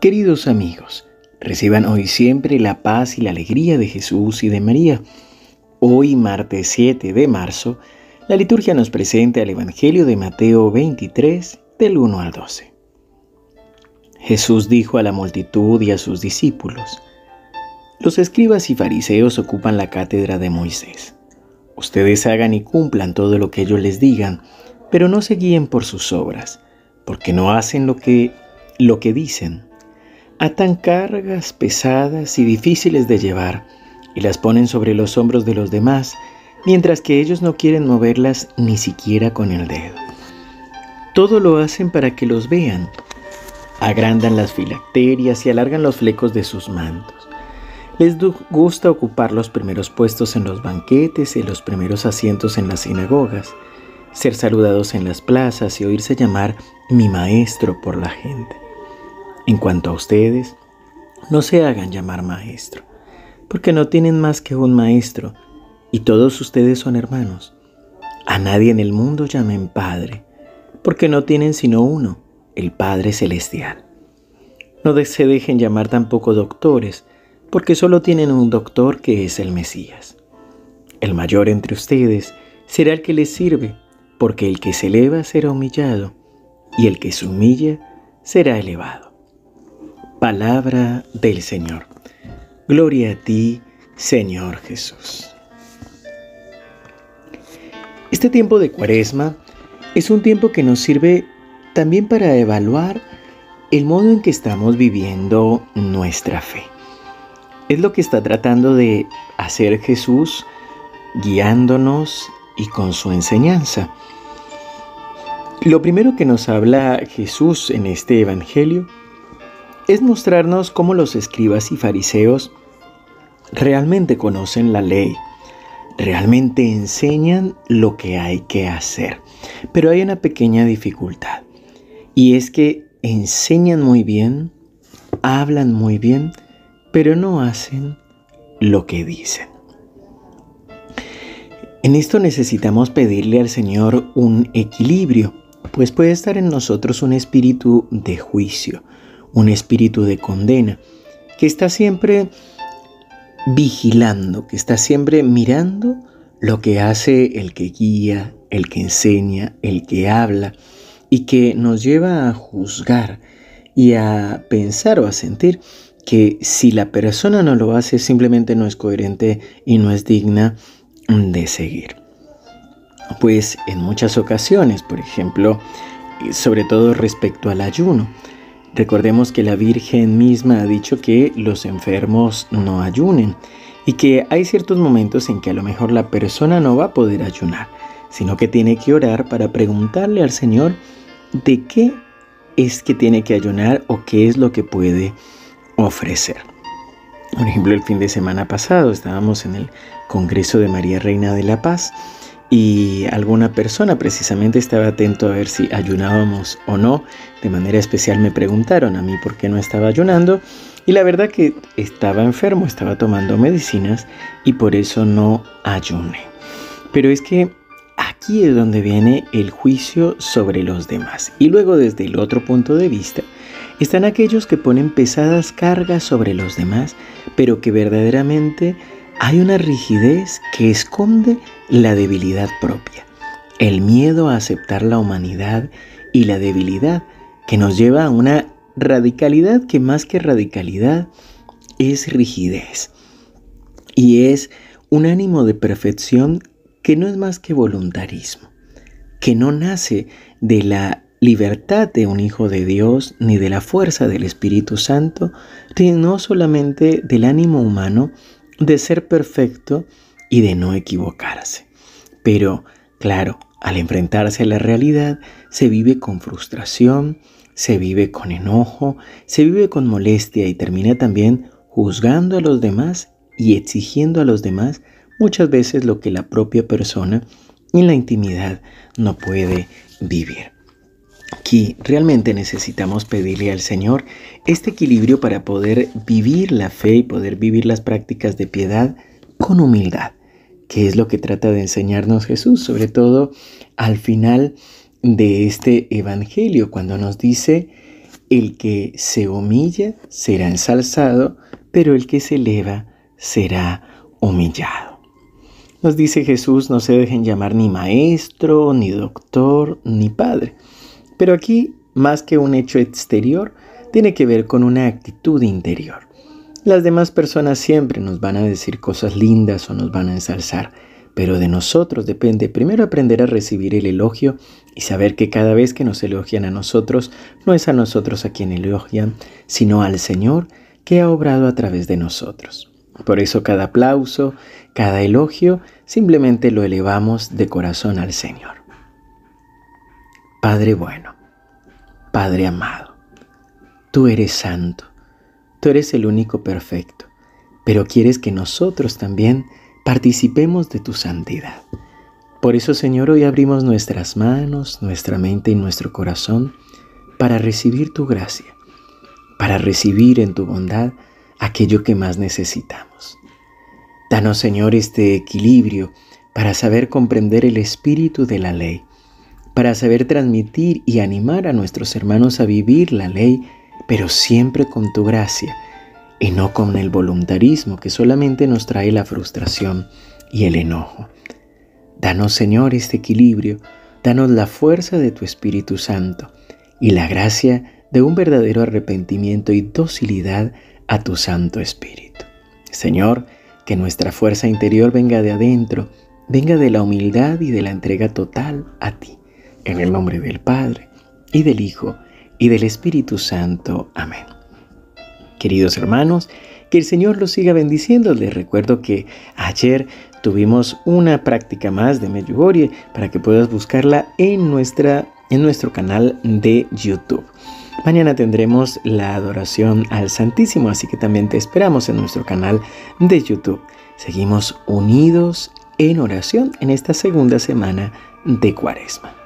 Queridos amigos, reciban hoy siempre la paz y la alegría de Jesús y de María. Hoy, martes 7 de marzo, la liturgia nos presenta el Evangelio de Mateo 23, del 1 al 12. Jesús dijo a la multitud y a sus discípulos, Los escribas y fariseos ocupan la cátedra de Moisés. Ustedes hagan y cumplan todo lo que ellos les digan, pero no se guíen por sus obras, porque no hacen lo que, lo que dicen atan cargas pesadas y difíciles de llevar y las ponen sobre los hombros de los demás, mientras que ellos no quieren moverlas ni siquiera con el dedo. Todo lo hacen para que los vean. Agrandan las filacterias y alargan los flecos de sus mantos. Les gusta ocupar los primeros puestos en los banquetes y los primeros asientos en las sinagogas, ser saludados en las plazas y oírse llamar mi maestro por la gente. En cuanto a ustedes, no se hagan llamar maestro, porque no tienen más que un maestro, y todos ustedes son hermanos. A nadie en el mundo llamen Padre, porque no tienen sino uno, el Padre Celestial. No se dejen llamar tampoco doctores, porque solo tienen un doctor que es el Mesías. El mayor entre ustedes será el que les sirve, porque el que se eleva será humillado, y el que se humilla será elevado. Palabra del Señor. Gloria a ti, Señor Jesús. Este tiempo de cuaresma es un tiempo que nos sirve también para evaluar el modo en que estamos viviendo nuestra fe. Es lo que está tratando de hacer Jesús guiándonos y con su enseñanza. Lo primero que nos habla Jesús en este Evangelio es mostrarnos cómo los escribas y fariseos realmente conocen la ley, realmente enseñan lo que hay que hacer. Pero hay una pequeña dificultad y es que enseñan muy bien, hablan muy bien, pero no hacen lo que dicen. En esto necesitamos pedirle al Señor un equilibrio, pues puede estar en nosotros un espíritu de juicio, un espíritu de condena, que está siempre vigilando, que está siempre mirando lo que hace el que guía, el que enseña, el que habla, y que nos lleva a juzgar y a pensar o a sentir que si la persona no lo hace simplemente no es coherente y no es digna de seguir. Pues en muchas ocasiones, por ejemplo, sobre todo respecto al ayuno, Recordemos que la Virgen misma ha dicho que los enfermos no ayunen y que hay ciertos momentos en que a lo mejor la persona no va a poder ayunar, sino que tiene que orar para preguntarle al Señor de qué es que tiene que ayunar o qué es lo que puede ofrecer. Por ejemplo, el fin de semana pasado estábamos en el Congreso de María Reina de la Paz y alguna persona precisamente estaba atento a ver si ayunábamos o no. De manera especial me preguntaron a mí por qué no estaba ayunando y la verdad que estaba enfermo, estaba tomando medicinas y por eso no ayuné. Pero es que aquí es donde viene el juicio sobre los demás. Y luego desde el otro punto de vista están aquellos que ponen pesadas cargas sobre los demás, pero que verdaderamente hay una rigidez que esconde la debilidad propia, el miedo a aceptar la humanidad y la debilidad que nos lleva a una radicalidad que más que radicalidad es rigidez. Y es un ánimo de perfección que no es más que voluntarismo, que no nace de la libertad de un hijo de Dios ni de la fuerza del Espíritu Santo, sino solamente del ánimo humano de ser perfecto y de no equivocarse. Pero, claro, al enfrentarse a la realidad, se vive con frustración, se vive con enojo, se vive con molestia y termina también juzgando a los demás y exigiendo a los demás muchas veces lo que la propia persona en la intimidad no puede vivir. Aquí realmente necesitamos pedirle al Señor este equilibrio para poder vivir la fe y poder vivir las prácticas de piedad con humildad, que es lo que trata de enseñarnos Jesús, sobre todo al final de este Evangelio, cuando nos dice, el que se humilla será ensalzado, pero el que se eleva será humillado. Nos dice Jesús, no se dejen llamar ni maestro, ni doctor, ni padre. Pero aquí, más que un hecho exterior, tiene que ver con una actitud interior. Las demás personas siempre nos van a decir cosas lindas o nos van a ensalzar, pero de nosotros depende primero aprender a recibir el elogio y saber que cada vez que nos elogian a nosotros, no es a nosotros a quien elogian, sino al Señor que ha obrado a través de nosotros. Por eso cada aplauso, cada elogio, simplemente lo elevamos de corazón al Señor. Padre bueno, Padre amado, tú eres santo, tú eres el único perfecto, pero quieres que nosotros también participemos de tu santidad. Por eso, Señor, hoy abrimos nuestras manos, nuestra mente y nuestro corazón para recibir tu gracia, para recibir en tu bondad aquello que más necesitamos. Danos, Señor, este equilibrio para saber comprender el espíritu de la ley, para saber transmitir y animar a nuestros hermanos a vivir la ley, pero siempre con tu gracia y no con el voluntarismo que solamente nos trae la frustración y el enojo. Danos, Señor, este equilibrio, danos la fuerza de tu Espíritu Santo y la gracia de un verdadero arrepentimiento y docilidad a tu Santo Espíritu. Señor, que nuestra fuerza interior venga de adentro, venga de la humildad y de la entrega total a ti. En el nombre del Padre, y del Hijo, y del Espíritu Santo. Amén. Queridos hermanos, que el Señor los siga bendiciendo. Les recuerdo que ayer tuvimos una práctica más de Medjugorje para que puedas buscarla en, nuestra, en nuestro canal de YouTube. Mañana tendremos la adoración al Santísimo, así que también te esperamos en nuestro canal de YouTube. Seguimos unidos en oración en esta segunda semana de Cuaresma.